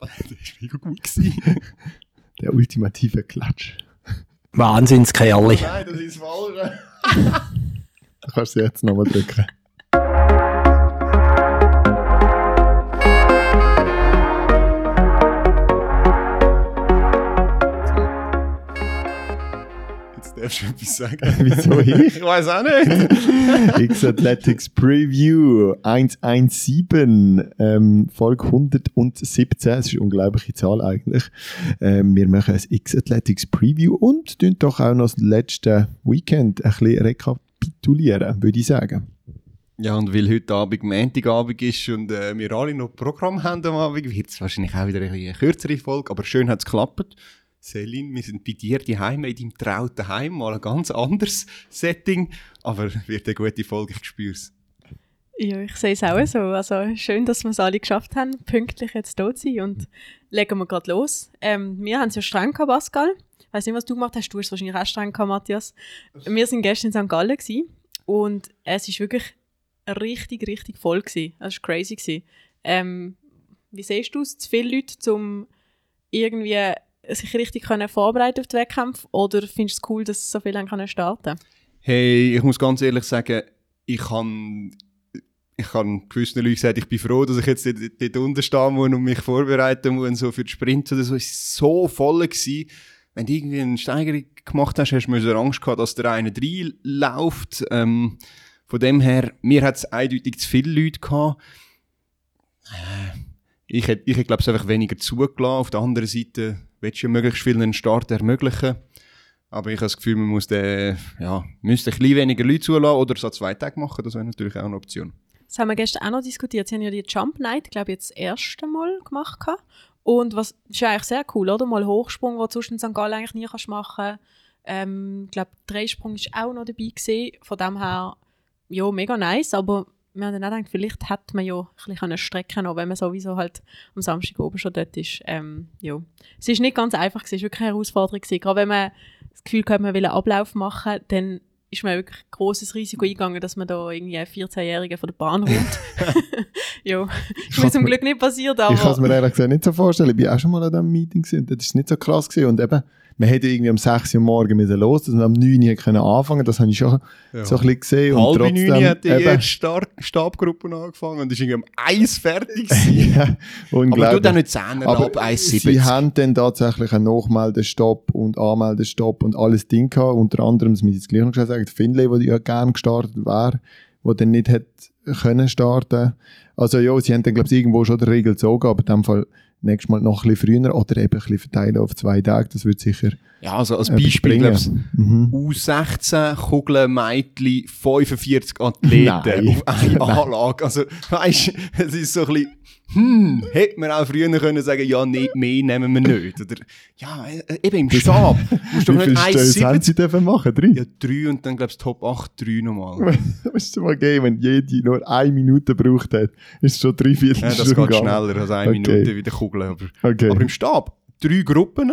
Das war mega gut. Gewesen. Der ultimative Klatsch. Wahnsinnskerli. Nein, das ist falsch. Da kannst du jetzt nochmal drücken. Darfst du etwas sagen. Wieso ich? Ich weiß auch nicht. X Athletics Preview 117, ähm, Folge 117, es ist eine unglaubliche Zahl eigentlich. Ähm, wir machen ein X Athletics Preview und tun doch auch noch das letzte Weekend ein bisschen rekapitulieren, würde ich sagen. Ja, und weil heute Abend Montagabend ist und äh, wir alle noch Programm haben am Abend, wird es wahrscheinlich auch wieder eine kürzere Folge, aber schön hat es geklappt. Selin, wir sind bei dir daheim in deinem trauten Heim, mal ein ganz anderes Setting, aber wird eine gute Folge, ich spüre es. Ja, ich sehe es auch so. Also schön, dass wir es alle geschafft haben, pünktlich jetzt da zu sein und legen wir gerade los. Ähm, wir haben es ja streng gehabt, Pascal. Ich weiß nicht, was du gemacht hast. Du hast es wahrscheinlich auch streng gehabt, Matthias. Wir sind gestern in St. Gallen gewesen und es ist wirklich richtig, richtig voll gewesen. Es war crazy gewesen. Ähm, wie siehst du es? Zu viele Leute, um irgendwie sich richtig können vorbereiten auf die Wettkämpfe oder findest du es cool, dass so viele können starten Hey, ich muss ganz ehrlich sagen, ich kann ich habe gewissen Leuten gesagt, ich bin froh, dass ich jetzt dort, dort unten stehen muss und mich vorbereiten muss so für die Sprint oder so. Es war so voll. Gewesen. Wenn du irgendwie eine Steigerung gemacht hast, hast du Angst gehabt, dass der eine reinläuft. Ähm, von dem her, mir hat es eindeutig zu viele Leute gehabt. Äh, ich hätte, ich hätte glaube ich, einfach weniger zugelassen. Auf der anderen Seite willst du möglichst viel einen Start ermöglichen. Aber ich habe das Gefühl, man muss den, ja, müsste ein bisschen weniger Leute zulassen oder so zwei Tage machen. Das wäre natürlich auch eine Option. Das haben wir gestern auch noch diskutiert. Sie haben ja die Jump Night, glaube ich, jetzt das erste Mal gemacht. Und was ist eigentlich sehr cool, oder? Mal Hochsprung, wo du in St. Gallen eigentlich nie kannst machen ähm, Ich glaube, Dreisprung ist auch noch dabei gewesen. Von dem her, ja, mega nice. Aber wir haben dann auch gedacht, vielleicht hätte man ja ein bisschen strecken können, wenn man sowieso halt am Samstag oben schon dort ist. Ähm, ja. Es ist nicht ganz einfach, es war wirklich eine Herausforderung. Gewesen. Gerade wenn man das Gefühl hat, man will einen Ablauf machen, dann ist man wirklich ein grosses Risiko eingegangen, dass man da irgendwie einen 14-Jährigen von der Bahn holt. ja, ist mir zum Glück nicht passiert, aber... Ich kann es mir ehrlich gesagt nicht so vorstellen. Ich war auch schon mal an diesem Meeting gewesen. das ist nicht so krass gewesen. und eben, man hätte irgendwie um 6 Uhr morgen müssen los, dass man am 9 Uhr können anfangen Das habe ich schon Ja. so ein bisschen gesehen. Halb und trotzdem, 9 hat die eben, erste Stabgruppe angefangen und ist irgendwie um eins fertig gewesen. ja, Aber du unglaublich. dann nicht 10 Aber ab 1,70. sie haben dann tatsächlich einen Nachmeldestopp und Anmeldestopp und alles Ding gehabt. Unter anderem, das muss ich jetzt gleich noch schnell sagen, Finlay, wo ja gerne gestartet wäre, wo dann nicht hätte können starten. Also ja, sie haben dann, glaube ich, irgendwo schon die Regel gezogen, aber in dem Fall nächstes Mal noch ein bisschen früher oder eben ein bisschen verteilen auf zwei Tage. Das wird sicher Ja, also als Beispiel, bringen. glaub's, Mhm. U16 Kugeln, Mädchen, 45 Athleten Nein. auf eine Anlage. Also, weißt es ist so ein bisschen, hm, hätte man auch früher können sagen, ja, nee, mehr nehmen wir nicht. Oder, ja, äh, eben im Stab. Musst du nicht Stöße haben 1,70. sie dürfen machen? Drei? Ja, drei und dann, glaubst Top 8, drei nochmal. Weißt du mal gehen, wenn jede nur eine Minute gebraucht hat, ist es schon drei, vier Ja, das geht gegangen. schneller als eine Okay. Minute wie der Kugeln. Aber, Okay. aber im Stab, drei Gruppen.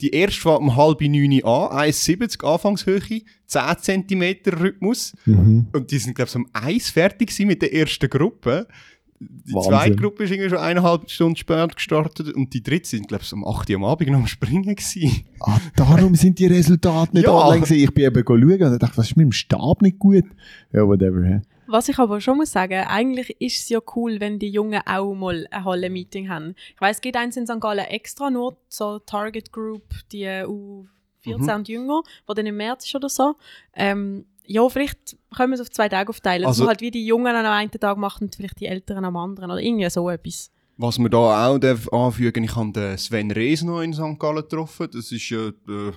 Die erste fängt um halb neun an, 1,70 Anfangshöhe, 10 cm Rhythmus. mhm. Und die sind, glaube ich, um eins fertig mit der ersten Gruppe. Die Wahnsinn. zweite Gruppe ist irgendwie schon eineinhalb Stunden später gestartet und die dritte sind, glaube ich, um 8 Uhr am Abend noch am Springen gewesen. Ah, darum sind die Resultate nicht Ja. online gewesen. Ich bin eben schauen und dachte, was ist mit dem Stab nicht gut? Ja, whatever. Was ich aber schon muss sagen, eigentlich ist es ja cool, wenn die Jungen auch mal ein Halle-Meeting haben. Ich weiß, es gibt eins in St. Gallen extra, nur zur Target Group, die U14 Mhm. und jünger, wo dann im März ist oder so. Ähm, ja, vielleicht können wir es auf zwei Tage aufteilen. Also- dass man halt wie die Jungen an einem Tag machen und vielleicht die Älteren am anderen oder irgendwie so etwas. Was wir da auch darf anfügen, ich habe den Sven Rees noch in St. Gallen getroffen. Das ist ja der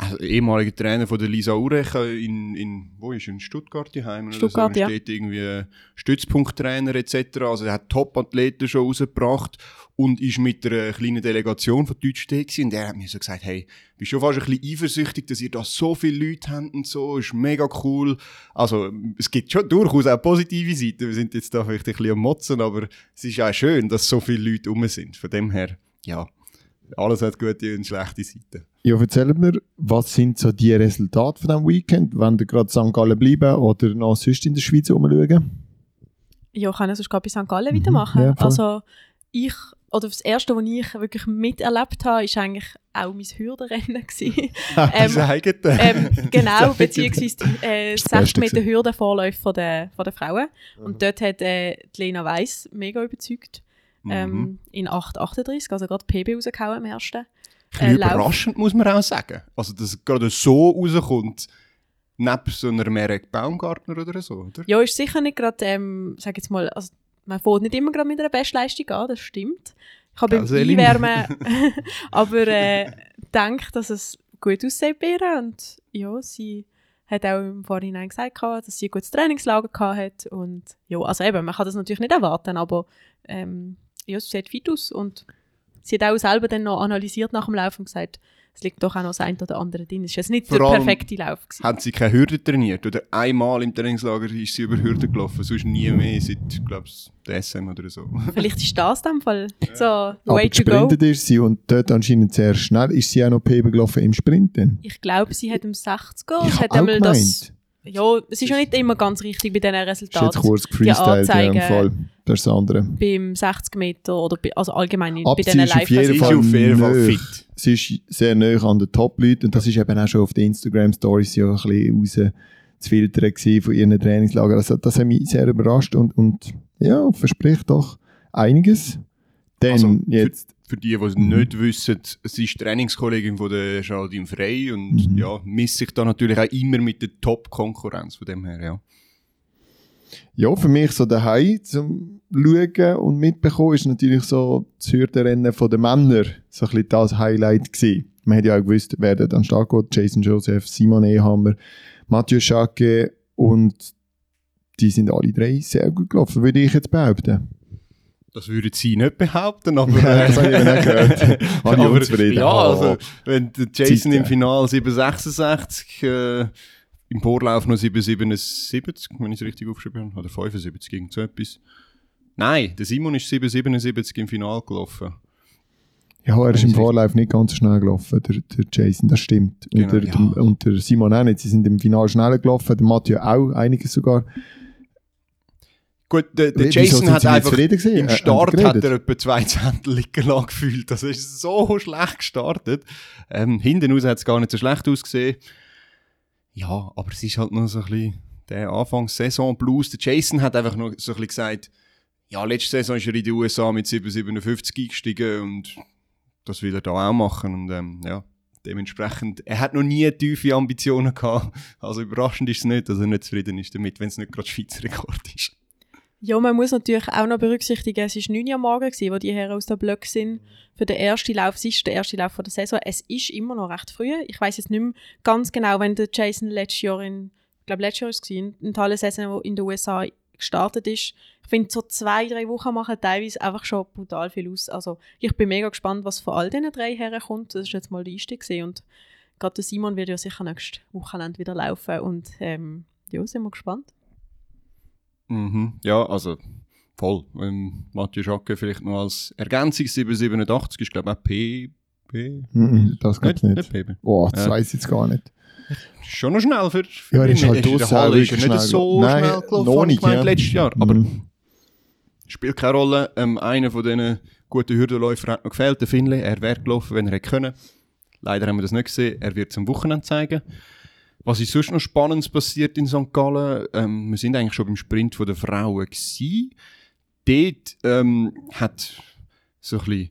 also ehemaliger Trainer von der Lisa Urech in, in, wo ist er? in Stuttgart daheim Stuttgart, oder so. ja. Er steht irgendwie Stützpunkttrainer etc. Also er hat Top-Athleten schon rausgebracht und ist mit einer kleinen Delegation von Deutschland und er hat mir so gesagt, hey, bin schon fast ein bisschen eifersüchtig, dass ihr da so viele Leute habt und so, ist mega cool. Also es gibt schon durchaus auch positive Seiten, wir sind jetzt da vielleicht ein bisschen am Motzen, aber es ist auch schön, dass so viele Leute rum sind. Von dem her, ja, alles hat gute und schlechte Seiten. Ja, erzählt mir, was sind so die Resultate von diesem Weekend? Wenn ihr gerade in St. Gallen bleiben oder noch sonst in der Schweiz rumschauen? Ja, kann ich sonst gerade bei St. Gallen Mhm, weitermachen. ja, also ich oder das erste, was ich wirklich miterlebt habe, ist eigentlich auch mein Hürdenrennen gewesen. Ähm, eigene. ähm, genau, beziehungsweise die, äh, 60 Meter Hürdenvorläufe von der, von der Frauen. Und dort hat äh, die Lena Weiss mega überzeugt. Ähm, Mhm. in 8,38, also gerade PB rausgehauen im ersten. Ein bisschen äh, überraschend, muss man auch sagen. Also, dass es gerade so rauskommt, neben so einer Merek Baumgartner oder so, oder? Ja, ist sicher nicht gerade, ähm, sag jetzt mal, also man fährt nicht immer gerade mit einer Bestleistung an, das stimmt. Ich habe beim. Einwärmen aber äh, gedacht, dass es gut aussieht bei ihr und ja, sie hat auch im Vorhinein gesagt, gehabt, dass sie ein gutes Trainingslager gehabt hat und ja, also eben, man kann das natürlich nicht erwarten, aber ähm, ja, sie sieht fit aus und sie hat auch selber dann noch analysiert nach dem Lauf und gesagt, es liegt doch auch noch das ein oder andere drin. Es war jetzt nicht Vor der perfekte Lauf. Gewesen. Hat sie keine Hürde trainiert? Oder einmal im Trainingslager ist sie über Hürde gelaufen, sonst nie mehr seit, glaube ich, der SM oder so. Vielleicht ist das in dem Fall so Aber way to go. ist sie und dort anscheinend sehr schnell. Ist sie auch noch PB gelaufen im Sprint denn? Ich glaube, sie hat im 60er. Ich hat auch einmal das. Ja, es ist ja nicht immer ganz richtig bei diesen Ist jetzt Resultaten. kurz Die gefreestylt, ja, im Anzeigen- Fall. Das ist das andere. Beim 60 Meter oder bei, also allgemein bei Aber diesen sie ist auf jeden Sie ist Fall auf jeden Fall nöch. fit. Sie ist sehr nah an den Top-Leuten und das ist eben auch schon auf den Instagram-Stories ja ein bisschen raus zu filtern von ihren Trainingslagern. Also das hat mich sehr überrascht und, und ja, verspricht doch einiges. Denn Also, jetzt, Für die, die es nicht wissen, sie ist Trainingskollegin von der Geraldine Frey und Mhm. ja, misst sich da natürlich auch immer mit der Top-Konkurrenz von dem her, ja. ja, für mich so daheim zum Schauen und mitbekommen ist natürlich so das Hürdenrennen von den Männern so ein bisschen das Highlight gewesen. Man hat ja auch gewusst, wer dort an Start geht. Jason Joseph, Simon Ehammer, Mathieu Schacke und die sind alle drei sehr gut gelaufen, würde ich jetzt behaupten. Das würde sie nicht behaupten, aber... Ja, das habe ich eben auch gehört. Habe ich unzufrieden. ja, also, wenn Jason Zeit, im. Finale 766, äh, im Vorlauf noch 777, wenn ich es richtig aufgeschrieben habe, oder 75, irgend so etwas. Nein, der Simon ist 777 im Finale gelaufen. Ja, er ist im. Vorlauf nicht ganz so schnell gelaufen, der, der Jason, das stimmt. Und, Genau, der, ja. und der Simon auch nicht. Sie sind im Finale schneller gelaufen, der Mathieu auch, einiges sogar. Gut, der, der Jason hat einfach im Äh, Start Sie hat er etwa zwei Zentel liegen lassen gefühlt. Das ist so schlecht gestartet. Ähm, hinten raus hat es gar nicht so schlecht ausgesehen. Ja, aber es ist halt noch so ein bisschen der Anfangssaison-Blues. Der Jason hat einfach noch so ein bisschen gesagt, ja, letzte Saison ist er in die USA mit 7,57 eingestiegen und das will er da auch machen. Und ähm, ja, dementsprechend, er hat noch nie tiefe Ambitionen gehabt. Also überraschend ist es nicht, dass er nicht zufrieden ist damit, wenn es nicht gerade Schweizer Rekord ist. Ja, man muss natürlich auch noch berücksichtigen, es war 9 Uhr am Morgen, wo die Herren aus der Blöcke sind. Für den ersten Lauf, es ist der erste Lauf der Saison. Es ist immer noch recht früh. Ich weiß jetzt nicht mehr ganz genau, wenn der Jason letztes Jahr in, ich glaube letztes Jahr war es, in der Saison, wo in den USA gestartet ist. Ich finde, so zwei, drei Wochen machen teilweise einfach schon brutal viel aus. Also ich bin mega gespannt, was von all diesen drei Herren kommt. Das ist jetzt mal die gewesen. und gerade Simon wird ja sicher nächstes Wochenende wieder laufen und ähm, ja, sind wir gespannt. Mhm. Ja, also voll. Ähm, Mathieu Jacque vielleicht noch als Ergänzung 787 ist glaube ich auch PB. Mhm, das geht nicht. PB. Oh, das Ja. weiß ich jetzt gar nicht. Schon noch schnell für, für Ja, ist halt in der draussen Halle ist er nicht schnell so. Nein, schnell gelaufen, noch habe ich nicht, gemeint, ja. letztes Jahr. Aber Mhm. spielt keine Rolle. Ähm, einer von diesen guten Hürdenläufern hat noch gefehlt, der Finlay. Er wäre gelaufen, wenn er hätte können. Leider haben wir das nicht gesehen. Er wird es am Wochenende zeigen. Was ist sonst noch Spannendes passiert in St. Gallen? Ähm, wir sind eigentlich schon beim Sprint der Frauen gewesen. Dort ähm, hat so ein bisschen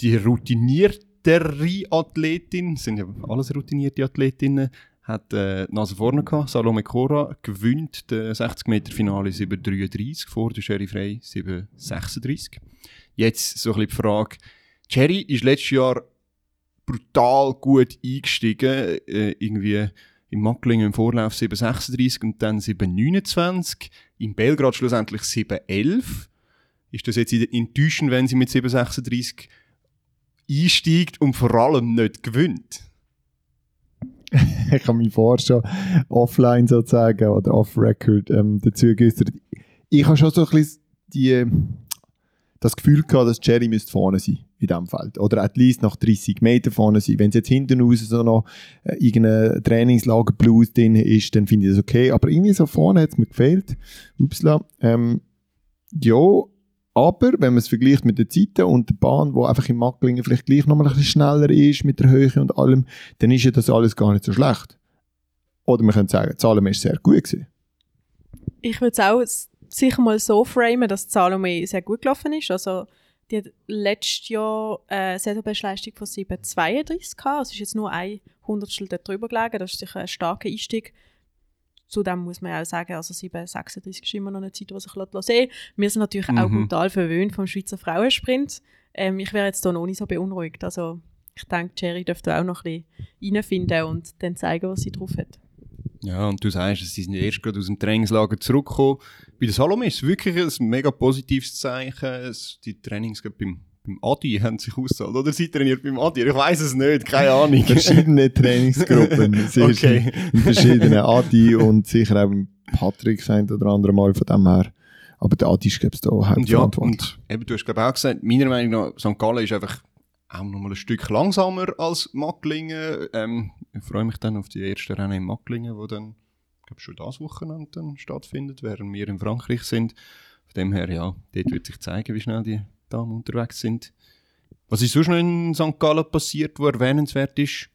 die routiniertere Athletin, sind ja alles routinierte Athletinnen, hat äh, die Nase vorne gehabt. Salome Cora gewinnt den 60 Meter Finale 7,33 vor der Sherry Frey 7,36. Jetzt so ein bisschen die Frage, Cherry ist letztes Jahr brutal gut eingestiegen, äh, irgendwie im Macklingen im Vorlauf 7,36 und dann 7,29, in Belgrad schlussendlich 7,11. Ist das jetzt enttäuschend, wenn sie mit 7,36 einsteigt und vor allem nicht gewinnt? ich habe mich vorher schon offline sozusagen oder off-record ähm, dazu geäußert. Ich habe schon so ein bisschen die, das Gefühl gehabt, dass Jerry müsste vorne sein in diesem Feld. Oder at least nach 30 Metern vorne sein. Wenn es jetzt hinten raus so noch äh, irgendein Trainingslager Blues drin ist, dann finde ich das okay. Aber irgendwie so vorne hat es mir gefehlt. Upsla. Ähm, ja, Aber wenn man es vergleicht mit den Zeiten und der Bahn, wo einfach in Macklingen vielleicht gleich nochmal ein bisschen schneller ist mit der Höhe und allem, dann ist ja das alles gar nicht so schlecht. Oder man könnte sagen, Salome ist sehr gut gewesen. Ich würde es auch sicher mal so framen, dass Salome sehr gut gelaufen ist. Also, die hat letztes Jahr äh, eine Saisonbestleistung von 7,32 gehabt. Also ist jetzt nur ein Hundertstel drüber gelegen. Das ist sicher ein starker Einstieg. Zudem muss man ja auch sagen, also 7,36 ist immer noch eine Zeit, die sich sehen lässt. Wir sind natürlich auch Mhm. brutal verwöhnt vom Schweizer Frauensprint. Ähm, ich wäre jetzt da noch nicht so beunruhigt. Also ich denke, Jerry dürfte auch noch ein bisschen reinfinden und dann zeigen, was sie drauf hat. Ja, und du sagst, sie sind erst gerade aus dem Trainingslager zurückgekommen. Bei der Salome ist es wirklich ein mega positives Zeichen. Die Trainings beim, beim Adi haben sich ausgezahlt. Oder sie trainiert beim Adi? Ich weiß es nicht, keine Ahnung. Verschiedene Trainingsgruppen. Sie Okay. in verschiedenen Adi und sicher auch Patrick sein oder andere Mal von dem her. Aber der Adi ist, glaube ich, da Und ja, hauptverantwortlich. und eben, du hast glaube ich auch gesagt, meiner Meinung nach, St. Gallen ist einfach auch noch mal ein Stück langsamer als Macklingen. Ähm, ich freue mich dann auf die ersten Rennen in Macklingen, wo dann, ich glaube schon das Wochenende dann stattfindet, während wir in Frankreich sind. Von dem her, ja, dort wird sich zeigen, wie schnell die Damen unterwegs sind. Was ist sonst noch in St. Gallen passiert, wo erwähnenswert ist?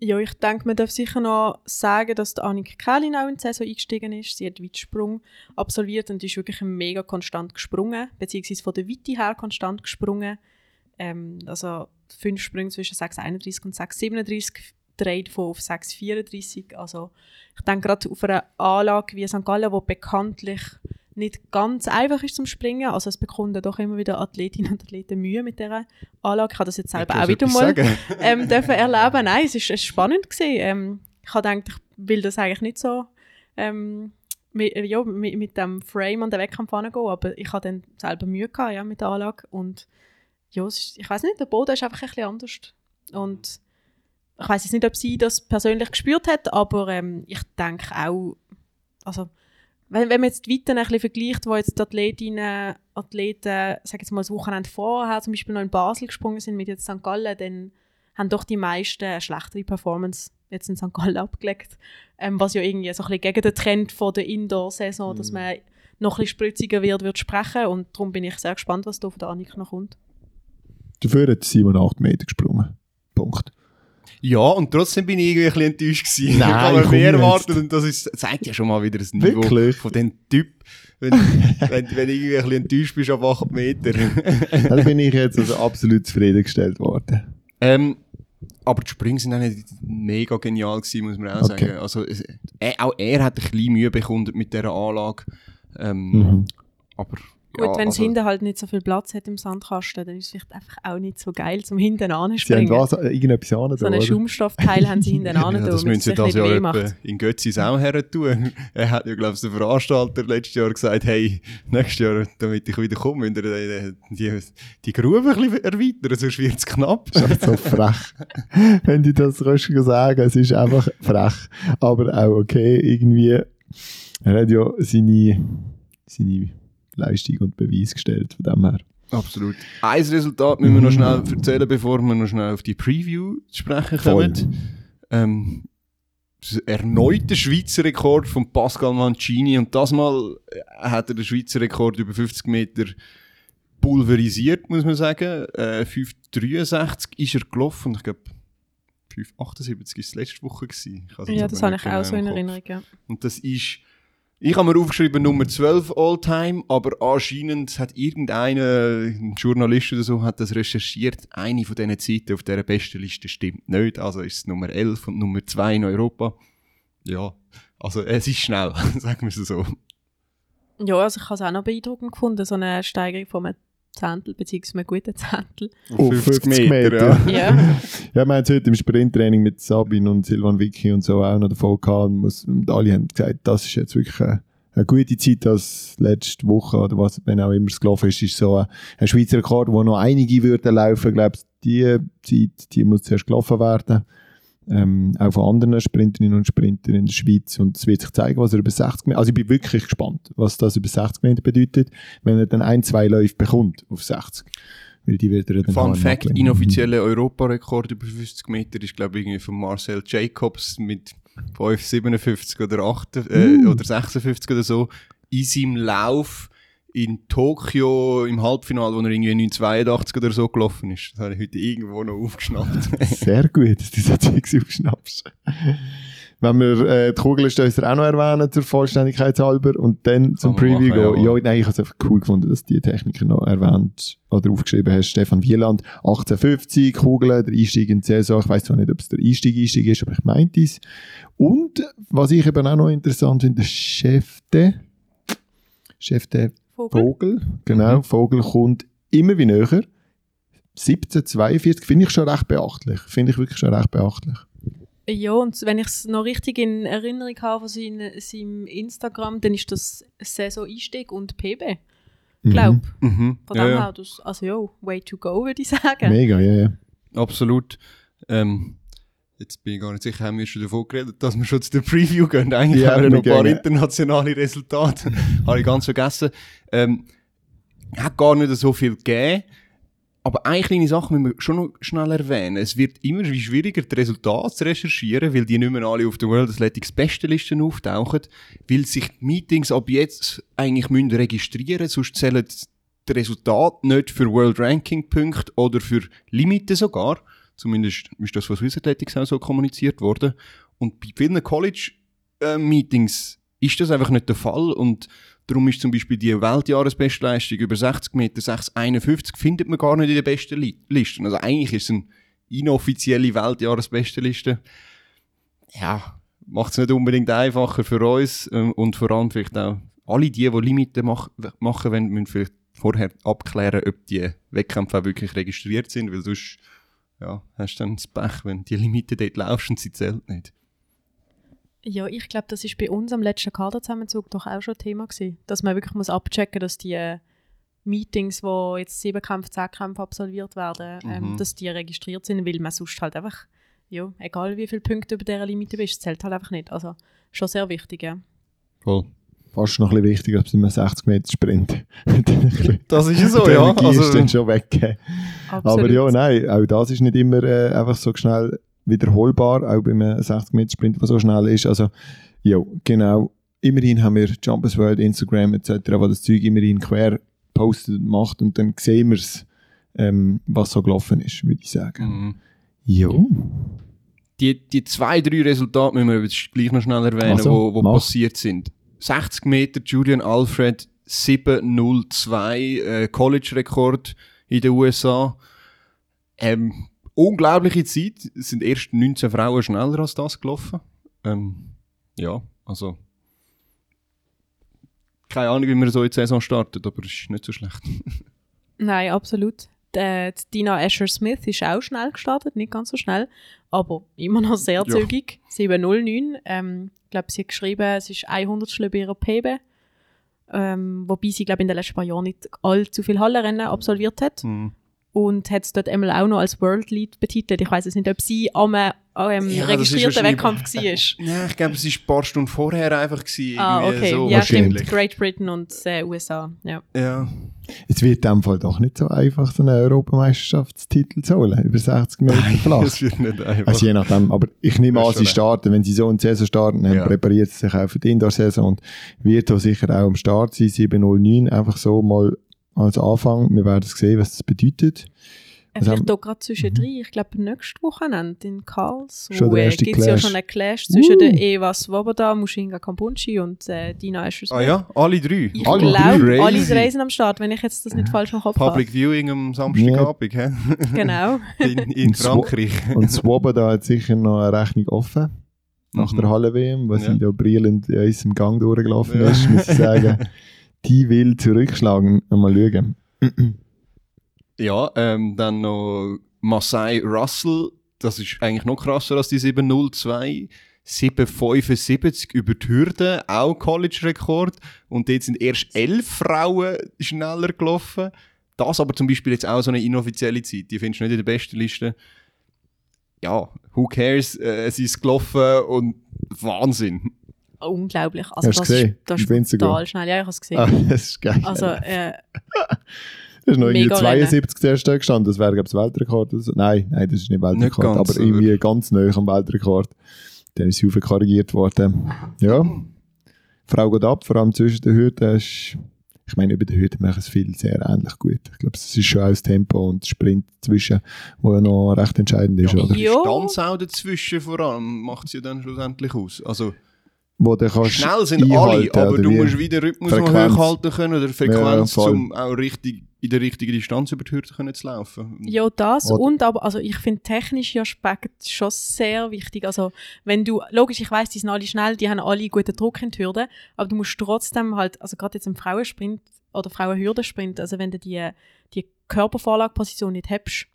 Ja, ich denke, man darf sicher noch sagen, dass die Annik Kählin auch in die Saison eingestiegen ist. Sie hat Weitsprung absolviert und ist wirklich mega konstant gesprungen, beziehungsweise von der Weite her konstant gesprungen. Ähm, also fünf Sprünge zwischen 6,31 und 6,37 dreht von auf 6,34. Also ich denke gerade auf einer Anlage wie St. Gallen, wo bekanntlich nicht ganz einfach ist zum Springen. Also es bekommen doch immer wieder Athletinnen und Athleten Mühe mit dieser Anlage. Ich habe das jetzt selber auch wieder mal ähm, dürfen erleben. Nein, es ist, es ist spannend gewesen. Ähm, ich habe gedacht, ich will das eigentlich nicht so ähm, mit, ja, mit, mit dem Frame an den Wettkampf gehen, aber ich habe dann selber Mühe gehabt, ja, mit der Anlage und ja, ist, ich weiß nicht, der Boden ist einfach ein bisschen anders und ich weiß jetzt nicht, ob sie das persönlich gespürt hat, aber ähm, ich denke auch, also wenn, wenn man jetzt die Weiten ein bisschen vergleicht, wo jetzt die Athletinnen, Athleten, sag jetzt mal das Wochenende vorher zum Beispiel noch in Basel gesprungen sind mit jetzt St. Gallen, dann haben doch die meisten eine schlechtere Performance jetzt in St. Gallen abgelegt. Ähm, was ja irgendwie so ein bisschen gegen den Trend von der Indoor-Saison, dass man noch ein bisschen spritziger wird, wird sprechen. Und darum bin ich sehr gespannt, was da von der Annik noch kommt. Dafür hat Simon 8 Meter gesprungen. Punkt. Ja, und trotzdem bin ich irgendwie ein bisschen enttäuscht gewesen. Nein, ich habe mehr erwartet und das ist, zeigt ja schon mal wieder das Niveau Wirklich? von dem Typ. Wenn, wenn, wenn du irgendwie ein bisschen enttäuscht bist auf 8 Meter. Da bin ich jetzt also absolut zufriedengestellt worden. ähm, aber die Sprünge sind auch nicht mega genial gewesen, muss man auch Okay. sagen. Also, es, er, auch er hat ein bisschen Mühe bekommen mit dieser Anlage. Ähm, Mhm. Aber Gut, ja, wenn es also, hinten halt nicht so viel Platz hat im Sandkasten, dann ist es vielleicht einfach auch nicht so geil zum hinten Sie haben anspringen. was, äh, irgendetwas an So einen Schaumstoffteil haben sie hinten an, ja, das müssen sie das Jahr in Götzis auch her tun. Er hat ja, glaube ich, der Veranstalter letztes Jahr gesagt, hey, nächstes Jahr, damit ich wieder komme, müsst ihr äh, die, die Grube ein bisschen erweitern, sonst wird es knapp. Das ist einfach so frech. Wenn die das kannst du sagen, es ist einfach frech. Aber auch okay, irgendwie. Er hat ja seine, seine Leistung und Beweis gestellt, von dem her. Absolut. Ein Resultat müssen wir noch schnell erzählen, bevor wir noch schnell auf die Preview zu sprechen Voll. kommen. Ähm, das erneute Schweizer Rekord von Pascal Mancini und das Mal äh, hat er den Schweizer Rekord über 50 Meter pulverisiert, muss man sagen. Äh, 5,63 ist er gelaufen und ich glaube 5,78 war es letzte Woche. Gewesen. Ja, das habe ich auch genau so im in. Erinnerung. Ja. Und das ist, ich habe mir aufgeschrieben Nummer 12 All-Time, aber anscheinend hat irgendeiner, ein Journalist oder so, hat das recherchiert. Eine von diesen Zeiten auf dieser besten Liste stimmt nicht. Also ist es Nummer 11 und Nummer 2 in Europa. Ja, also es ist schnell, sagen wir es so. ja, also ich habe es auch noch beeindruckend gefunden, so eine Steigerung von einem Zehntel, beziehungsweise einem guten Zehntel. Auf 50 Meter, ja. Ja. Ja, wir haben es heute im Sprinttraining mit Sabine und Silvan Vicky und so auch noch davon gehabt. Und, alle haben gesagt, das ist jetzt wirklich eine, eine gute Zeit, als letzte Woche oder was, wenn auch immer es gelaufen ist, ist so ein, Schweizer Rekord, wo noch einige würden laufen. Ich glaube, die Zeit, die muss zuerst gelaufen werden. Ähm, auch von anderen Sprinterinnen und Sprintern in der Schweiz. Und es wird sich zeigen, was er über 60 Meter, also ich bin wirklich gespannt, was das über 60 Meter bedeutet, wenn er dann ein, zwei Läufe bekommt auf 60. Weil die wird er dann Fun Fact, inoffizieller Europarekord über 50 Meter ist, glaube ich, irgendwie von Marcel Jacobs mit 5,57 oder, 8, äh, Uh. oder 56 oder so. In seinem Lauf in Tokio im Halbfinale, wo er irgendwie 1982 oder so gelaufen ist. Das habe ich heute irgendwo noch aufgeschnappt. Sehr gut, dass du so Zeugs aufschnappst. Wenn wir äh, die Kugelstößer auch noch erwähnen, zur Vollständigkeit halber, und dann zum Preview machen, gehen. ja. Ja, nein, ich habe es einfach cool gefunden, dass die Techniker noch erwähnt oder aufgeschrieben hast. Stefan Wieland, 1850, Kugeln, der Einstieg in die Saison. Ich weiß zwar nicht, ob es der Einstieg Einstieg ist, aber ich meinte es. Und, was ich eben auch noch interessant finde, der Chef de, Chef de Vogel. Vogel, genau, Vogel kommt immer wie näher. 1742 finde ich schon recht beachtlich. Finde ich wirklich schon recht beachtlich. Ja, und wenn ich es noch richtig in Erinnerung habe von seinem, seinem Instagram, dann ist das Saison-Einstieg und PB. Glaub. Mhm. Von Ja, dem ja. her, das, also ja, way to go, würde ich sagen. Mega, ja, ja. Absolut. Ähm, jetzt bin ich gar nicht sicher, haben wir schon davon geredet, dass wir schon zu der Preview gehen. Eigentlich Ja, haben wir noch ein paar gehen. internationale Resultate. Habe ich ganz vergessen. Ähm, hat gar nicht so viel gegeben. Aber eine kleine Sache müssen wir schon noch schnell erwähnen. Es wird immer wie schwieriger, die Resultate zu recherchieren, weil die nicht mehr alle auf der World Athletics Bestenlisten auftauchen, weil sich die Meetings ab jetzt eigentlich müssen registrieren müssen, sonst zählen die Resultate nicht für World Ranking Punkte oder für Limiten sogar. Zumindest ist das von Swiss Athletics auch so kommuniziert worden. Und bei vielen College-Meetings ist das einfach nicht der Fall und darum ist zum Beispiel die Weltjahresbestleistung über 60 Meter, 651 findet man gar nicht in den besten Li Listen. Also eigentlich ist es eine inoffizielle Weltjahresbestenliste. Ja, macht es nicht unbedingt einfacher für uns ähm, und vor allem vielleicht auch alle die, die Limiten mach machen wollen, müssen vielleicht vorher abklären, ob die Wettkämpfe auch wirklich registriert sind, weil sonst ja, hast du dann das Pech, wenn die Limite dort laufst und sie zählt nicht. Ja, ich glaube, das ist bei uns am letzten Kaderzusammenzug doch auch schon Thema gewesen, dass man wirklich muss abchecken, dass die äh, Meetings, wo jetzt sieben Kämpfe, zehn Kämpfe absolviert werden, ähm, Mhm. dass die registriert sind, weil man sonst halt einfach, ja, egal wie viele Punkte über dieser Limite bist, zählt halt einfach nicht. Also schon sehr wichtig, ja. Voll. Fast noch ein bisschen wichtiger als beim 60 Meter Sprint. Das ist ja so, ja. Ist Also, dann schon weg. Aber ja, nein, auch das ist nicht immer äh, einfach so schnell wiederholbar, auch beim äh, 60 Meter Sprint, der so schnell ist. Also, ja, genau. Immerhin haben wir Jumpers World, Instagram etc., wo das Zeug immerhin quer postet und macht und dann sehen wir es, ähm, was so gelaufen ist, würde ich sagen. mhm. Ja. die, die zwei, drei Resultate müssen wir jetzt gleich noch schnell erwähnen, Also, wo, wo passiert sind. 60 Meter Julian Alfred 702 äh, College-Rekord in den USA. Ähm, unglaubliche Zeit. Es sind erst 19 Frauen schneller als das gelaufen. Ähm, ja, also. Keine Ahnung, wie wir so in die Saison startet, aber es ist nicht so schlecht. Nein, absolut. Die, die Dina Asher-Smith ist auch schnell gestartet, nicht ganz so schnell, aber immer noch sehr Ja. zügig. 7.09. Ähm, ich glaube, sie hat geschrieben, es ist 100 bei ihrer PB. Ähm, wobei sie, glaube in den letzten paar Jahren nicht allzu viel Hallenrennen absolviert hat. Mhm. Und hat es dort einmal auch noch als World Lead betitelt. Ich weiß es nicht, ob sie am ähm, Ja, das ist registrierten wahrscheinlich- Wettkampf war. Ja, ich glaube, es war ein paar Stunden vorher einfach. Gewesen, ah, okay. So ja, stimmt. Great Britain und äh, USA. Ja. Ja. Es wird in dem Fall doch nicht so einfach, so einen Europameisterschaftstitel zu holen, über 60 Meter flach. Das wird nicht einfach. Also je nachdem, aber ich nehme an, sie starten, wenn sie so eine Saison starten, dann Ja. präpariert sie sich auch für die Indoor-Saison und wird da sicher auch am Start sein, 7.09, einfach so mal als Anfang. Wir werden sehen, was das bedeutet. Was haben- Vielleicht hier gerade zwischendrin. Ich glaube, nächste Wochenende in Karlsruhe gibt es ja schon einen Clash zwischen Uh. der Eva Svoboda, Mushinga Kampunchi und äh, Dina Asher Ah ja, alle drei. Ich Alle glaube, drei? alle drei sind am Start, wenn ich jetzt das nicht falsch im Kopf habe. Public Viewing am Samstagabend, hä? Genau. In, in Und Frankreich. Und Swoboda da hat sicher noch eine Rechnung offen, nach Mhm. der Halle-WM, wo Ja. sie da brillend in unserem Gang durchgelaufen Ja. ist, muss ich sagen. Die will zurückschlagen. Mal schauen. Ja, ähm, dann noch Masai Russell. Das ist eigentlich noch krasser als die 702. 775 über die Hürde, auch College-Rekord. Und dort sind erst elf Frauen schneller gelaufen. Das aber zum Beispiel jetzt auch so eine inoffizielle Zeit. Die findest du nicht in der besten Liste. Ja, who cares? Äh, sie ist gelaufen und Wahnsinn. Unglaublich. Also Hast du das gesehen? ist, das ist total schnell. Ja, ich habe es gesehen. Ah, das ist geil. Also, äh, ist noch irgendwie mega 72 zuerst gestanden. Das wäre, glaube ich, das Weltrekord. Oder so. Nein, nein, das ist nicht Weltrekord. Nicht ganz, aber irgendwie ganz neu am Weltrekord. Dann ist sie korrigiert worden. Ja. Frau geht ab, vor allem zwischen den Hürden. Ist, ich meine, über die Hürde machen es viel sehr ähnlich gut. Ich glaube, es ist schon auch das Tempo und der Sprint dazwischen, wo ja noch recht entscheidend ist, Ja, oder? die Ja. Distanz auch dazwischen vor allem macht es ja dann schlussendlich aus. Also Wo du kannst schnell sind alle, aber du musst wieder Rhythmus noch hochhalten können oder Frequenz, voll. um auch richtig, in der richtigen Distanz über die Hürde können zu laufen. Ja, das Oder- und aber, also ich finde technische Aspekte schon sehr wichtig. Also wenn du, logisch, ich weiß, die sind alle schnell, die haben alle guten Druck in die Hürde, aber du musst trotzdem halt, also gerade jetzt im Frauensprint oder Frauenhürdensprint, also wenn du die, die Körpervorlageposition nicht hast,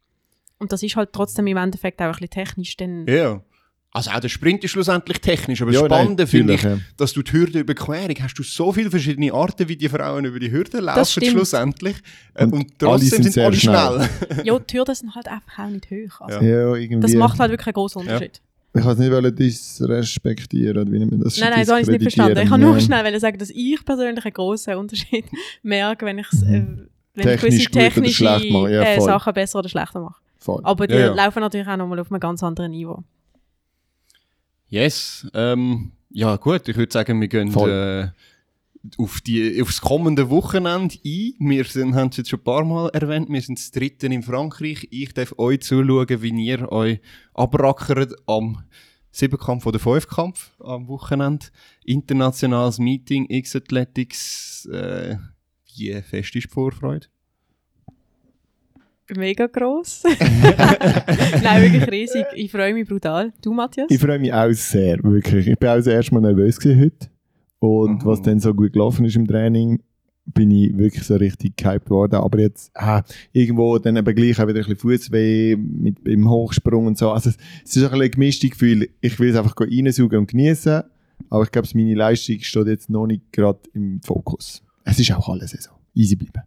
und das ist halt trotzdem im Endeffekt auch ein bisschen technisch, dann Ja. Also auch der Sprint ist schlussendlich technisch, aber Ja, das Spannende nein, finde ich, ja. dass du die Hürdenüberquerung hast du so viele verschiedene Arten, wie die Frauen über die Hürde laufen schlussendlich. Äh, Und Und, trotzdem sind sind, alle schnell. schnell. ja, die Hürden sind halt einfach auch nicht hoch. Also, Ja. Irgendwie. Das macht halt wirklich einen großen Unterschied. Ich kann es nicht disrespektieren, oder wie nennt man das? Nein, nein, so habe ich es nicht verstanden. Ich kann nur schnell sagen, dass ich persönlich einen grossen Unterschied merke, wenn, ich's, äh, wenn ich Technisch gewisse technische ja, äh. Sachen besser oder schlechter mache. Voll. Aber die Ja, ja. laufen natürlich auch nochmal auf einem ganz anderen Niveau. Yes. Ähm, ja gut, ich würde sagen, wir gehen äh, auf die, aufs kommende Wochenende ein. Wir sind, haben es jetzt schon ein paar Mal erwähnt, wir sind das Dritte in Frankreich. Ich darf euch zuschauen, wie ihr euch abrackert am Siebenkampf oder Fünfkampf am Wochenende. Internationales Meeting, X-Athletics. Äh, wie fest ist die Vorfreude? Mega gross. Nein, wirklich riesig. Ich freue mich brutal. Du, Matthias? Ich freue mich auch sehr, wirklich. Ich bin auch das erste Mal nervös heute. Und Mhm. was dann so gut gelaufen ist im Training, bin ich wirklich so richtig gehypt worden. Aber jetzt, ah, irgendwo dann eben gleich auch wieder ein bisschen Fußweh mit im Hochsprung und so. Also, es es ist ein bisschen ein gemischtes Gefühl. Ich will es einfach reinsaugen und genießen. Aber ich glaube, meine Leistung steht jetzt noch nicht gerade im Fokus. Es ist auch alles so. Easy bleiben.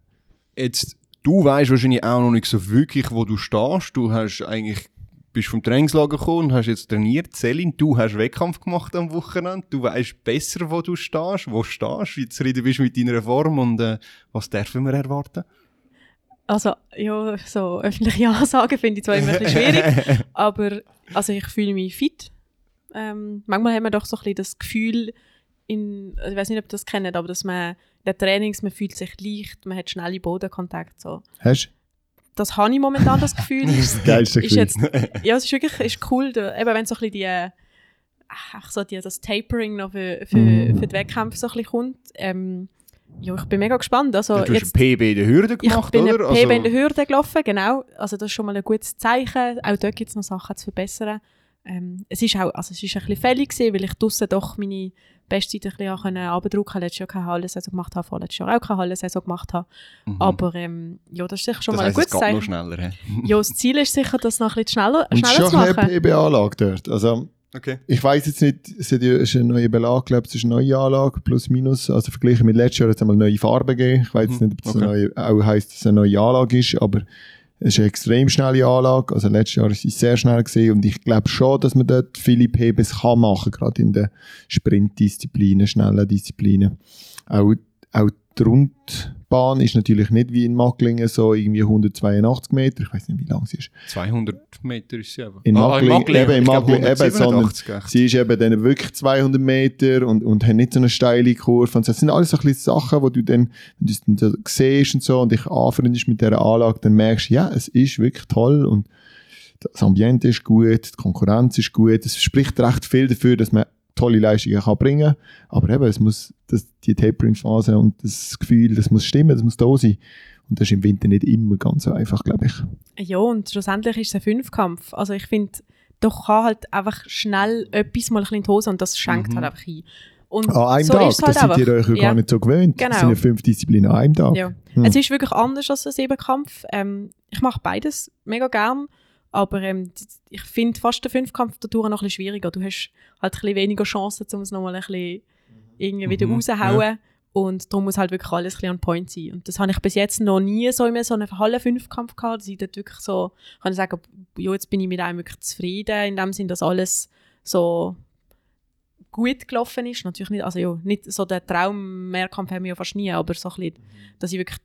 Jetzt, du weißt wahrscheinlich auch noch nicht so wirklich, wo du stehst. Du hast eigentlich, bist vom Trainingslager gekommen und hast jetzt trainiert. Selin, du hast Wettkampf gemacht am Wochenende. Du weißt besser, wo du stehst, wo stehst, wie zufrieden bist mit deiner Form und äh, was dürfen wir erwarten? Also, ja, so öffentliche Ansagen finde ich zwar immer ein bisschen schwierig, aber also ich fühle mich fit. Ähm, manchmal haben wir doch so ein bisschen das Gefühl, in, also ich weiß nicht, ob ihr das kennt, aber dass man in den Trainings, man fühlt sich leicht, man hat schnelle Bodenkontakt. So. Hast du? Das habe ich momentan das Gefühl. Das ist das geilste Gefühl. jetzt, ja, es ist wirklich ist cool, da, eben wenn so ein bisschen die, ach, so die, das Tapering noch für, für, Mhm. für die Wettkämpfe so ein bisschen kommt. Ähm, ja, ich bin mega gespannt. Also, du hast jetzt, ein PB in der Hürde ich gemacht, bin oder? Also, PB in der Hürde gelaufen, genau. Also das ist schon mal ein gutes Zeichen. Auch dort gibt es noch Sachen zu verbessern. Ähm, es ist auch, also es ist ein bisschen fällig gewesen, weil ich draussen doch meine Bestzeit ein bisschen können abdrucken. Letztes Jahr keine Hallensaison gemacht habe, vorletztes Jahr auch keine Hallensaison gemacht habe. Mhm. Aber ähm, ja, das ist sicher schon das mal ein heisst, es gutes geht noch Zeichen. schneller. Ja, das Ziel ist sicher, das noch ein bisschen schneller, Und es ist schneller schon zu ein machen. bisschen PB-Anlage dort. Also, Okay. Ich weiß jetzt nicht, es ist ja- es ist ein neuer Belag, glaube es ist eine neue Anlage, plus minus. Also verglichen mit letztes Jahr hat es einmal neue Farben gegeben. Ich weiß jetzt Mhm, nicht, ob das okay. eine neue, auch heisst, dass es eine neue Anlage ist, aber es ist eine extrem schnelle Anlage. Also letztes Jahr ist sie sehr schnell gesehen und ich glaube schon, dass man dort viele PBs kann gerade in den Sprintdisziplinen, schnellen Disziplinen. Auch, auch die Rundbahn ist natürlich nicht wie in Macklingen so irgendwie 182 Meter. Ich weiß nicht, wie lang sie ist. 200 Meter ist sie aber. In Ah, Macklingen, eben, in Macklingen, eben, 187, echt. Sie ist eben dann wirklich 200 Meter und, und hat nicht so eine steile Kurve. Und so. Das sind alles so ein Sachen, wo du dann, wenn du es dann so siehst und so und dich anfreundest mit dieser Anlage, dann merkst du, ja, es ist wirklich toll und das Ambiente ist gut, die Konkurrenz ist gut. Es spricht recht viel dafür, dass man tolle Leistungen kann bringen kann. Aber eben, es muss, das, die Tapering-Phase und das Gefühl, das muss stimmen, das muss da sein. Und das ist im Winter nicht immer ganz so einfach, glaube ich. Ja, und schlussendlich ist es ein Fünfkampf. Also ich finde, doch kann halt einfach schnell etwas mal ein bisschen in die Hose und das schenkt Mhm. halt einfach ein. Und An einem so Tag, halt das sind einfach. ihr euch ja gar nicht so gewöhnt. Das Genau. sind ja fünf Disziplinen an einem Tag. Ja. Hm. Es ist wirklich anders als ein Siebenkampf. Ähm, ich mache beides mega gern, aber ähm, ich finde fast den Fünfkampf dadurch noch ein bisschen schwieriger. Du hast halt ein bisschen weniger Chancen, um es nochmal ein bisschen irgendwie wieder Mhm, rauszuhauen. Und darum muss halt wirklich alles ein bisschen on point sein. Und das habe ich bis jetzt noch nie so in so einem Halle-Fünfkampf gehabt, dass ich dort wirklich so kann ich sagen, ja, jetzt bin ich mit einem wirklich zufrieden, in dem Sinn, dass alles so gut gelaufen ist. Natürlich nicht, also ja, nicht so der Traum-Mehrkampf haben wir ja fast nie, aber so ein bisschen, dass ich wirklich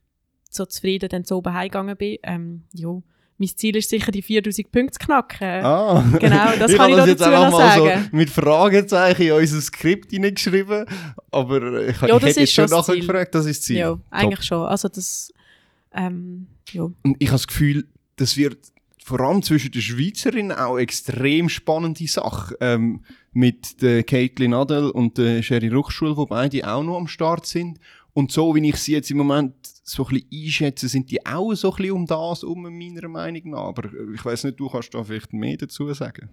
so zufrieden dann so oben heimgegangen bin. Ähm, ja, mein Ziel ist sicher, die 4000 Punkte zu knacken. Ah. Genau, das ich kann ich das jetzt dazu einfach noch mal sagen. so mit Fragezeichen in unser Skript hineingeschrieben. Aber ich, Ja, ich hätte jetzt schon nachher Ziel. gefragt, das ist das Ziel. Ja, Top. eigentlich schon. Also das, ähm, ja. Und ich habe das Gefühl, das wird vor allem zwischen den Schweizerinnen auch extrem spannende Sache. Ähm, mit der Caitlin Adel und der Sherry Ruchschul, wo beide auch noch am Start sind. Und so, wie ich sie jetzt im Moment so ein bisschen einschätze, sind die auch so ein bisschen um das um meiner Meinung nach. Aber äh, ich weiß nicht, du kannst da vielleicht mehr dazu sagen.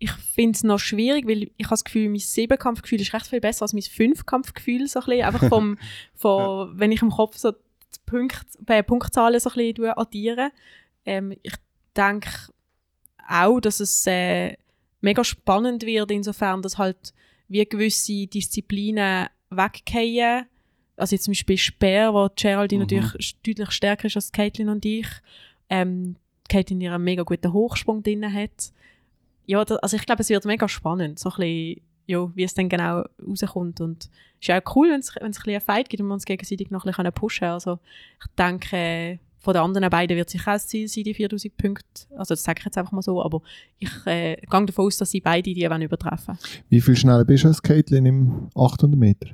Ich finde es noch schwierig, weil ich habe das Gefühl, mein Siebenkampfgefühl ist recht viel besser als mein Fünfkampfgefühl. So ein bisschen. Einfach vom, von, wenn ich im Kopf so die Punkt, äh, Punktzahlen so ein bisschen addiere. Ähm, ich denke auch, dass es äh, mega spannend wird, insofern, dass halt wie gewisse Disziplinen weggehen. Also jetzt zum Beispiel Speer, wo Geraldine Mhm. natürlich deutlich stärker ist als Caitlin und ich. Ähm, Caitlin ihren mega guten Hochsprung drin hat. Ja, da, also ich glaube, es wird mega spannend, so ein bisschen, ja, wie es dann genau rauskommt. Und es ist auch cool, wenn es wenn es ein bisschen einen Fight gibt und wir uns gegenseitig noch ein bisschen pushen können. Also ich denke, von den anderen beiden wird sicher auch das Ziel sein, die 4000 Punkte. Also das sage ich jetzt einfach mal so, aber ich äh, gehe davon aus, dass sie beide die wollen übertreffen Wie viel schneller bist du als Caitlin im 800 Meter?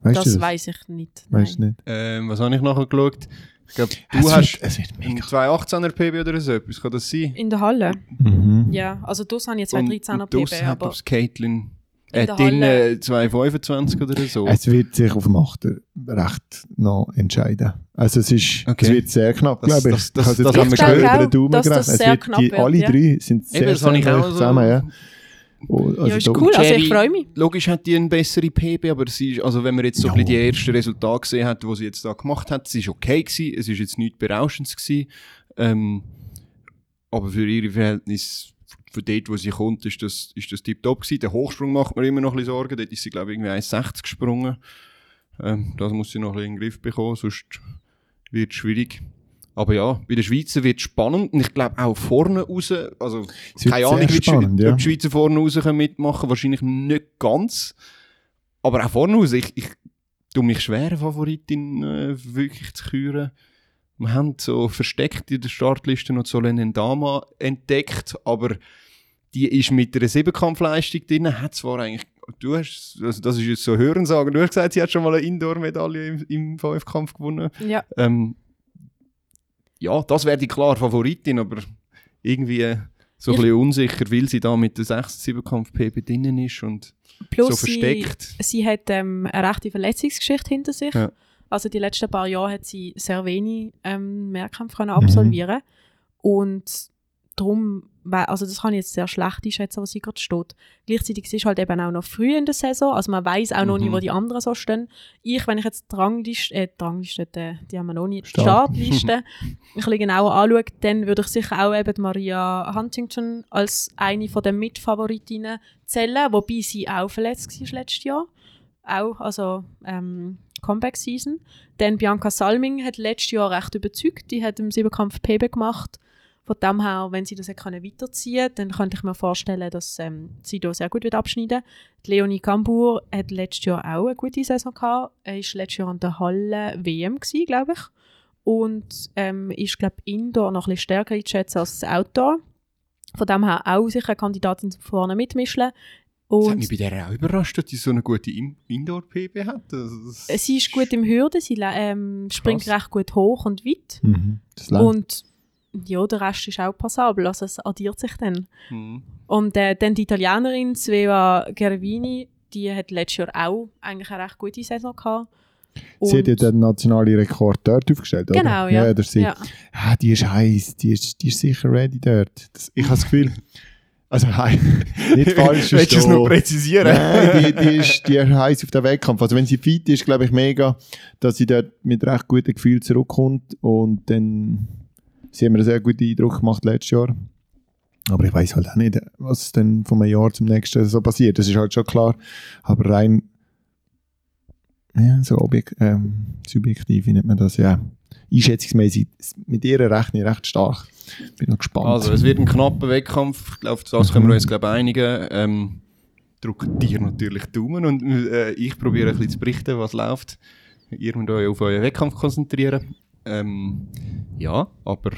Weißt du Das das? weiß ich nicht. Weißt du nicht? Ähm, was habe ich nachher geschaut? Ich glaube, du es hast Wird, wird einen mega. 218er PB oder so etwas. Kann das sein? In der Halle? Mhm. Ja, also das habe ich jetzt Und- 13er und draussen PB, hat, aber Caitlin In äh, der drinnen Halle- 225 oder so. Es wird sich auf dem Achter recht noch entscheiden. Also es ist, Okay. es wird sehr knapp, Das- glaube ich. das- das- ich habe das jetzt haben wir gehört. über den Daumen das gerechnet. Es sehr wird knapp die, wird, alle ja. drei sind sehr, Eben, das sehr auch so- zusammen. Ja. Oh, also ja, ist cool. Also Jerry- ich freue mich. Logisch hat die eine bessere PB, aber sie ist, also wenn man jetzt so Ja. ein bisschen die ersten Resultate gesehen hat, die sie jetzt da gemacht hat, sie ist okay gewesen, es ist jetzt nichts Berauschendes gewesen, ähm, aber für ihre Verhältnisse, von dort, wo sie kommt, ist das, ist das tiptop gewesen. Der Hochsprung macht mir immer noch ein bisschen Sorgen, dort ist sie, glaube ich, irgendwie 1,60 gesprungen. Ähm, das muss sie noch ein bisschen in den Griff bekommen, sonst wird es schwierig. Aber ja, bei den Schweizer wird es spannend und ich glaube auch vorne raus, also keine Ahnung, wie die, spannend, ja. ob die Schweizer vorne raus können mitmachen wahrscheinlich nicht ganz. Aber auch vorne raus, ich, ich tue mich schwer, eine Favoritin äh, wirklich zu küren. Wir haben so versteckt in der Startliste noch Solenen Dama entdeckt, aber die ist mit einer Siebenkampfleistung drin, hat zwar eigentlich, du hast, also das ist jetzt so Hörensagen, du hast gesagt, sie hat schon mal eine Indoor-Medaille im, im Fünfkampf gewonnen. Ja. Ähm, ja, das wäre die klare Favoritin, aber irgendwie so ein Ich- bisschen unsicher, weil sie da mit der 6-7-Kampf-PB drinnen ist und Plus so sie, versteckt. sie hat ähm, eine rechte Verletzungsgeschichte hinter sich. Ja. Also die letzten paar Jahre hat sie sehr wenig ähm, Mehrkämpfe können Mhm. absolvieren und darum, also das kann ich jetzt sehr schlecht einschätzen, wo sie gerade steht. Gleichzeitig ist halt eben auch noch früh in der Saison, also man weiß auch noch Mhm. nicht, wo die anderen so stehen. Ich, wenn ich jetzt die Rangliste, äh, die Rangliste, die, die haben wir noch nicht, die Start. Startliste ein bisschen genauer anschaue, dann würde ich sicher auch eben Maria Huntington als eine von den Mitfavoritinnen zählen, wobei sie auch verletzt war letztes Jahr. Auch, also ähm, Comeback-Season. Dann Bianca Salming hat letztes Jahr recht überzeugt. Die hat im Siebenkampf PB gemacht. Von dem her, wenn sie das können weiterziehen dann könnte ich mir vorstellen, dass ähm, sie da sehr gut wird abschneiden Die Leonie Gambur hat letztes Jahr auch eine gute Saison gehabt. Er war letztes Jahr an der Halle WM, glaube ich. Und ähm, ist, glaube ich, Indoor noch ein bisschen stärker einzuschätzen als das Outdoor. Von dem her auch sicher eine Kandidatin vorne mitmischen. Das hat Und mich bei der auch überrascht, dass die so eine gute In- Indoor-PB hat. Sie ist gut im Hürden, sie ähm, springt recht gut hoch und weit. Mhm. Das läuft. Und ja, der Rest ist auch passabel, also es addiert sich dann. Mhm. Und äh, dann die Italienerin Sveva Gervini, die hat letztes Jahr auch eigentlich eine recht gute Saison gehabt. Sie hat ja Und- den nationalen Rekord dort aufgestellt, oder? Genau, ja. ja das sie. ja. Ah, die ist heiß, die ist, die ist sicher ready dort. Das, ich habe das Gefühl, also heiß, nicht falsch Willst du es noch präzisieren? Nein, die, die, ist, die ist heiß auf den Wettkampf. Also wenn sie fit ist, glaube ich mega, dass sie dort mit recht gutem Gefühl zurückkommt und dann sie haben mir einen sehr guten Eindruck gemacht letztes Jahr. Aber ich weiß halt auch nicht, was dann von einem Jahr zum nächsten so passiert. Das ist halt schon klar. Aber rein ja, so objek ähm, subjektiv nennt man das, ja. Einschätzungsmäßig mit ihr rechne ich recht stark. Bin noch gespannt. Also, es wird ein knapper Wettkampf. Ich glaube, das können wir uns glaub, einigen. Ähm, drücken dir natürlich Daumen und äh, ich probiere ein bisschen zu berichten, was läuft. Ihr müsst euch auf euren Wettkampf konzentrieren. Ähm, ja, aber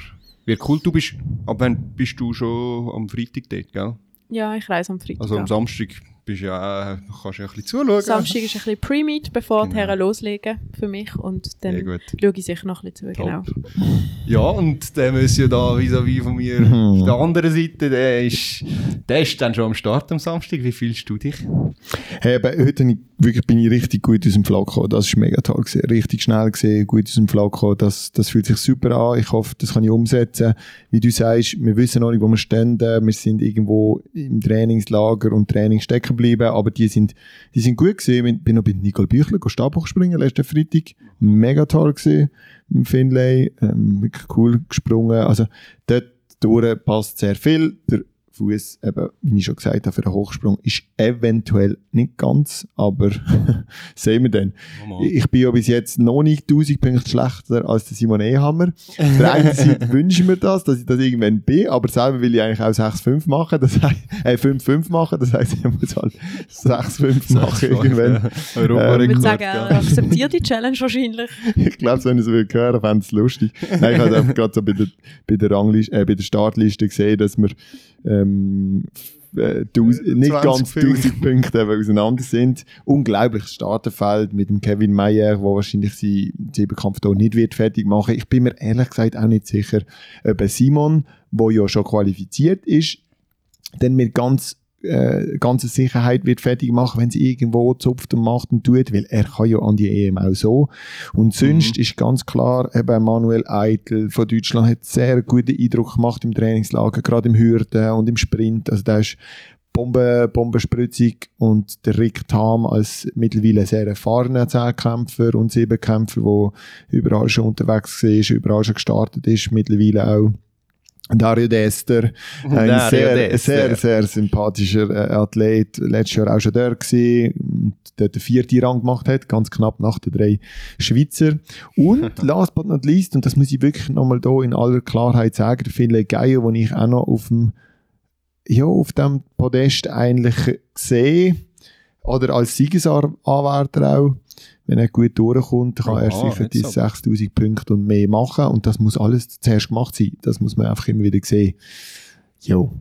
Wird cool. Du bist, ab wann bist du schon am Freitag dort, gell? Ja, ich reise am Freitag. Also am. Samstag bist du ja, kannst ja ein bisschen zuschauen. Samstag ist ein bisschen Pre-Meet, bevor die Genau. Herren loslegen für mich. Und dann gut. schaue ich sicher noch ein bisschen zu. Genau. Ja, und der muss ja da vis-à-vis von mir auf der anderen Seite, der ist, der ist dann schon am Start am Samstag. Wie fühlst du dich? Hey, aber heute bin ich, wirklich, bin ich richtig gut aus dem Flow gekommen. Das war mega toll. Gewesen. Richtig schnell gesehen, gut aus dem Flow gekommen. Das, das fühlt sich super an. Ich hoffe, das kann ich umsetzen. Wie du sagst, wir wissen noch nicht, wo wir stehen. Wir sind irgendwo im Trainingslager und Training stecken geblieben, aber die sind, die sind gut gesehen. Ich bin noch bei Nicole Büchler Stabhoch springen letzten Freitag. Mega toll gesehen im Finlay. Ähm, wirklich cool gesprungen. Also dort durch passt sehr viel. Der Fuß, eben, wie ich schon gesagt habe, für den Hochsprung ist eventuell nicht ganz, aber sehen wir dann. Ich bin ja bis jetzt noch nicht 1000 Punkte schlechter als der Simon Ehammer. Auf der einen Seite wünsche ich mir das, dass ich das irgendwann bin, aber selber will ich eigentlich auch 6-5 machen, das heißt, äh, 5-5 machen, das heisst, ich muss halt 6-5 machen irgendwann. Europa Ich würde sagen, er gell? akzeptiert die Challenge wahrscheinlich. Ich glaube, wenn ich es hören, fände ich es lustig. Nein, ich habe gerade so bei der, bei der Rangliste, äh, bei der Startliste gesehen, dass wir ähm, f- äh, taus- nicht 20 ganz Punkte. 1000 Punkte eben auseinander sind. Unglaubliches Starterfeld mit dem Kevin Meyer, der wahrscheinlich seinen Siebenkampf hier nicht wird fertig machen. Ich bin mir ehrlich gesagt auch nicht sicher, ob Simon, der ja schon qualifiziert ist, dann mit ganz äh, ganze Sicherheit wird fertig machen, wenn sie irgendwo zupft und macht und tut, weil er kann ja an die EM auch so. Und sonst ist ganz klar, eben Manuel Eitel von Deutschland hat sehr guten Eindruck gemacht im Trainingslager, gerade im Hürden und im Sprint. Also der ist Bombe, Bombenspritzig und der Rick Tam als mittlerweile sehr erfahrener Zehnkämpfer und Siebenkämpfer, der überall schon unterwegs war, überall schon gestartet ist, mittlerweile auch. Dario Dester, ein Dario sehr, Dester. sehr, sehr sympathischer äh, Athlet, letztes Jahr auch schon da gewesen, dort den vierten Rang gemacht hat, ganz knapp nach den drei Schweizer. Und last but not least, und das muss ich wirklich nochmal da in aller Klarheit sagen, der Finlay Geier, den ich auch noch auf dem, ja, auf dem Podest eigentlich sehe, oder als Siegesanwärter auch, wenn er gut durchkommt, kann er Aha, sicher jetzt die aber. 6000 Punkte und mehr machen und das muss alles zuerst gemacht sein. Das muss man einfach immer wieder sehen. Jo.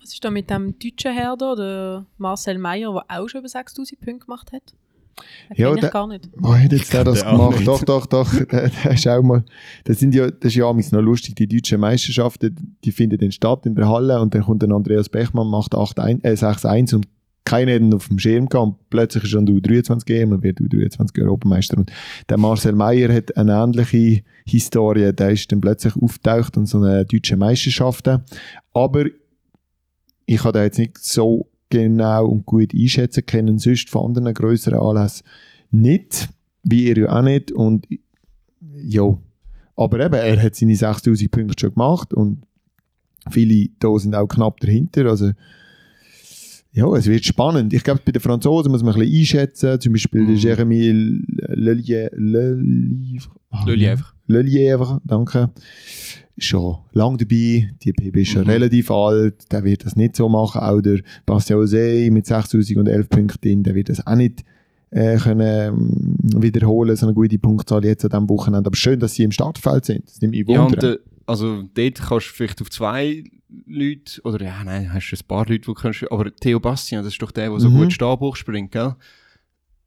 Was ist da mit dem deutschen Herr da, der Marcel Meyer, der auch schon über 6000 Punkte gemacht hat? Den Ja, der- gar nicht. Wo hat jetzt der das gemacht? nicht. Doch, doch, doch. Der, der ist auch mal, das sind ja, das ist ja amigs noch lustig, die deutschen Meisterschaften, die finden dann statt in der Halle und dann kommt dann Andreas Bechmann, macht 8-1, äh, 6-1 und keiner hat ihn auf dem Schirm gehabt und plötzlich ist schon der U23 EM und wird U23 Europameister. Und der Marcel Meyer hat eine ähnliche Historie, der ist dann plötzlich auftaucht und so eine deutsche Meisterschaften. Aber ich habe da jetzt nicht so genau und gut einschätzen können, sonst von anderen grösseren Anlässen nicht, wie ihr ja auch nicht und ja, aber eben, er hat seine 6000 Punkte schon gemacht und viele da sind auch knapp dahinter, also ja, es wird spannend. Ich glaube, bei den Franzosen muss man ein bisschen einschätzen, zum Beispiel Mhm. Jeremy Lelievre, Lelievre. Lelievre, danke, schon lang dabei, die PB ist schon Mhm. relativ alt, der wird das nicht so machen, auch der Bastien José mit 6011 Punkten, der wird das auch nicht äh, können ähm, wiederholen, so eine gute Punktzahl jetzt an diesem Wochenende. Aber schön, dass sie im Startfeld sind. Das nimmt mich Ja, Wunder. und also dort kannst du vielleicht auf zwei Leute, oder ja, nein, hast du ein paar Leute, die kannst, aber Theo Bastian, das ist doch der, der so Mhm. gut Stabhoch springt, gell?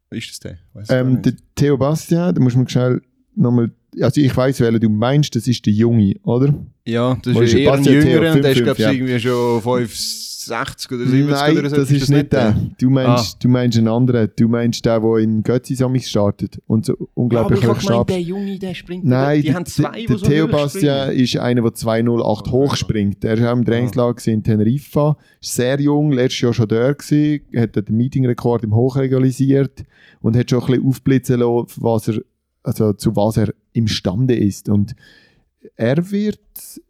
Ist das der? Weiss ähm, der Theo Bastian, da muss man schnell nochmal, also ich weiss, welchen du meinst, das ist der Junge, oder? Ja, das ist eher ein? Jüngerer und der ist, 5'5", glaube ich, ja. irgendwie schon 65 oder 70 Nein, oder so. das ist nicht der. Du meinst, du meinst einen anderen. Du meinst den, der in Götzi Samix startet und so Ja, aber unglaublich ich hoch startet. der Junge, der springt. Nein, die der, haben zwei, die der so Theo Bastian ist einer, der 208 Ah, hoch springt. Der ist auch im Trainingslager in Teneriffa. Ist sehr jung, letztes Jahr schon da gewesen, hat den Meetingrekord im Hoch realisiert und hat schon ein bisschen aufblitzen lassen, was er, also zu was er imstande ist. Und er wird,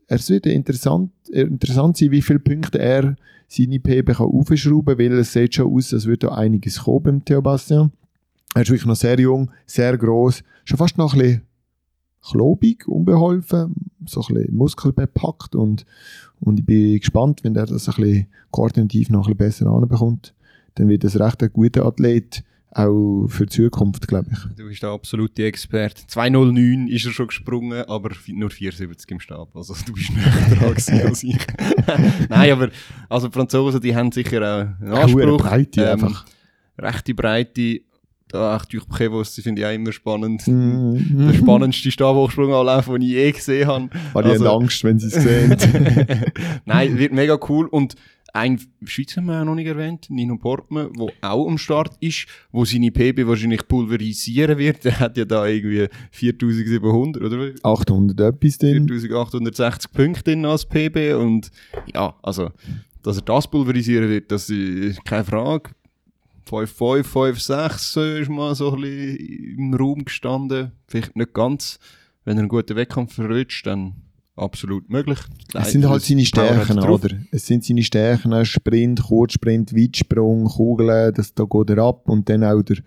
es wird interessant, interessant sein, wie viele Punkte er seine PB kann aufschrauben kann, weil es sieht schon aus, als würde da einiges kommen beim Theo Bastian. Er ist wirklich noch sehr jung, sehr groß, schon fast noch ein bisschen klobig, unbeholfen, so ein bisschen muskelbepackt und, und ich bin gespannt, wenn er das ein bisschen koordinativ noch ein bisschen besser anbekommt, dann wird das recht ein guter Athlet, auch für die Zukunft, glaube ich. Du bist der absolute Experte. 209 ist er schon gesprungen, aber nur 74 im Stab. Also du bist näher dran gewesen als ich. Nein, aber also die Franzosen, die haben sicher auch einen Anspruch. Breite Ähm, einfach. Rechte Breite. Da echt durch Prävos, die finde ich auch immer spannend. Mhm. Der spannendste Stabhochsprunganlauf, den ich je gesehen habe. Weil die Also- haben Angst, wenn sie es sehen. Nein, wird mega cool. Und ein Schweizer haben wir auch noch nicht erwähnt, Nino Portman, der auch am Start ist, wo seine PB wahrscheinlich pulverisieren wird. Der hat ja da irgendwie 4700 oder 800 etwas drin. 4860 Punkte drin als PB. Und ja, also, dass er das pulverisieren wird, das ist keine Frage. 5-5, 5-6 äh, ist mal so ein bisschen im Raum gestanden. Vielleicht nicht ganz. Wenn er einen guten Wettkampf verrutscht, dann absolut möglich. Es sind halt seine Stärken, oder? Es sind seine Stärken, Sprint, Kurzsprint, Weitsprung, Kugeln, das, da geht er ab und dann auch der,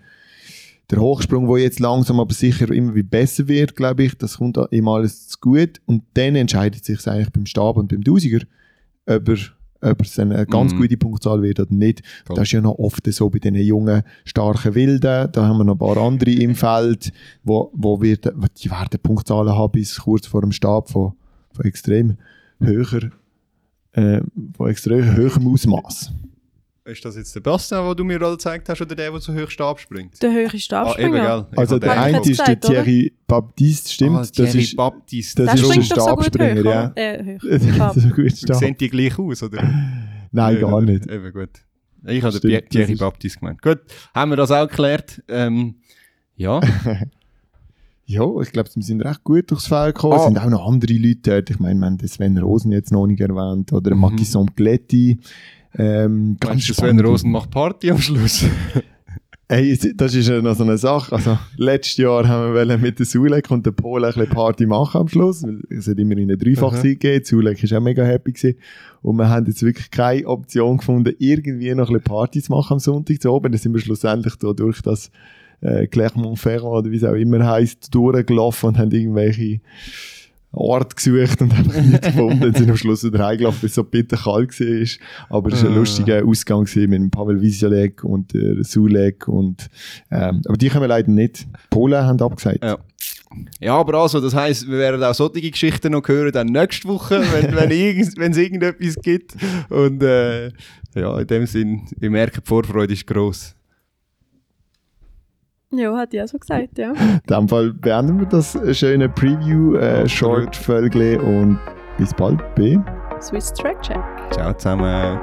der Hochsprung, der jetzt langsam aber sicher immer wie besser wird, glaube ich, das kommt ihm alles zu gut und dann entscheidet sich eigentlich beim Stab und beim Tausiger, ob er, ob es eine ganz Mhm. gute Punktzahl wird oder nicht. Voll. Das ist ja noch oft so bei den jungen, starken Wilden, da haben wir noch ein paar andere im Feld, wo, wo wir, die werden Punktzahlen haben bis kurz vor dem Stab von, von extrem höher, äh, von extrem hohem Ausmaß. Ist das jetzt der Bastian, den du mir gerade gezeigt hast, oder der, der so hoch Stab springt? Der höchste Stabspringer. gell? Also der eine ist der? Thierry Baptiste, stimmt? Ah, das Thierry ist, Baptiste. das der ist der so gut Stabspringer, hoch, ja. Äh, hoch. das ist Stab. ein guter Stab. Sehen die gleich aus, oder? Nein, gar nicht. Eben gut. Ich habe das Thierry ist- Baptiste gemeint. Gut, haben wir das auch geklärt. Ähm, ja, Ja, ich glaube, wir sind recht gut durchs Feld gekommen. Es Ah. sind auch noch andere Leute dort. Ich meine, wir haben den Sven Rosen jetzt noch nicht erwähnt oder Mhm. Maki Sompletti. Ähm, ganz meinst du, Sven. Rosen macht Party am Schluss? Hey, das ist ja noch so eine Sache. Also, letztes Jahr haben wir mit der Sulek und der Polen ein bisschen Party machen am Schluss. Es hat immerhin eine Dreifachsieg gegeben. Sulek ist auch mega happy gewesen. Und wir haben jetzt wirklich keine Option gefunden, irgendwie noch ein bisschen Party zu machen am Sonntag zu oben. Dann sind wir schlussendlich da durch das äh, Clermont-Ferrand oder wie es auch immer heisst, durchgelaufen und haben irgendwelche Ort gesucht und haben es nicht gefunden. Dann sind am Schluss wieder heimgelaufen, bis es so bitter kalt war. Aber es war ein Ah. lustiger Ausgang mit dem Pavel Visialek und der Sulek und, ähm, aber die können wir leider nicht. Die Polen haben abgesagt. Ja. Ja, aber also, das heisst, wir werden auch solche Geschichten noch hören, dann nächste Woche, wenn wenn irgend- wenn es irgendetwas gibt. Und äh, ja, in dem Sinn, ihr merkt, die Vorfreude ist gross. Ja, hat die auch so gesagt, ja. In dem Fall beenden wir das schöne Preview, äh, und bis bald. B. Swiss Track Check. Ciao zusammen.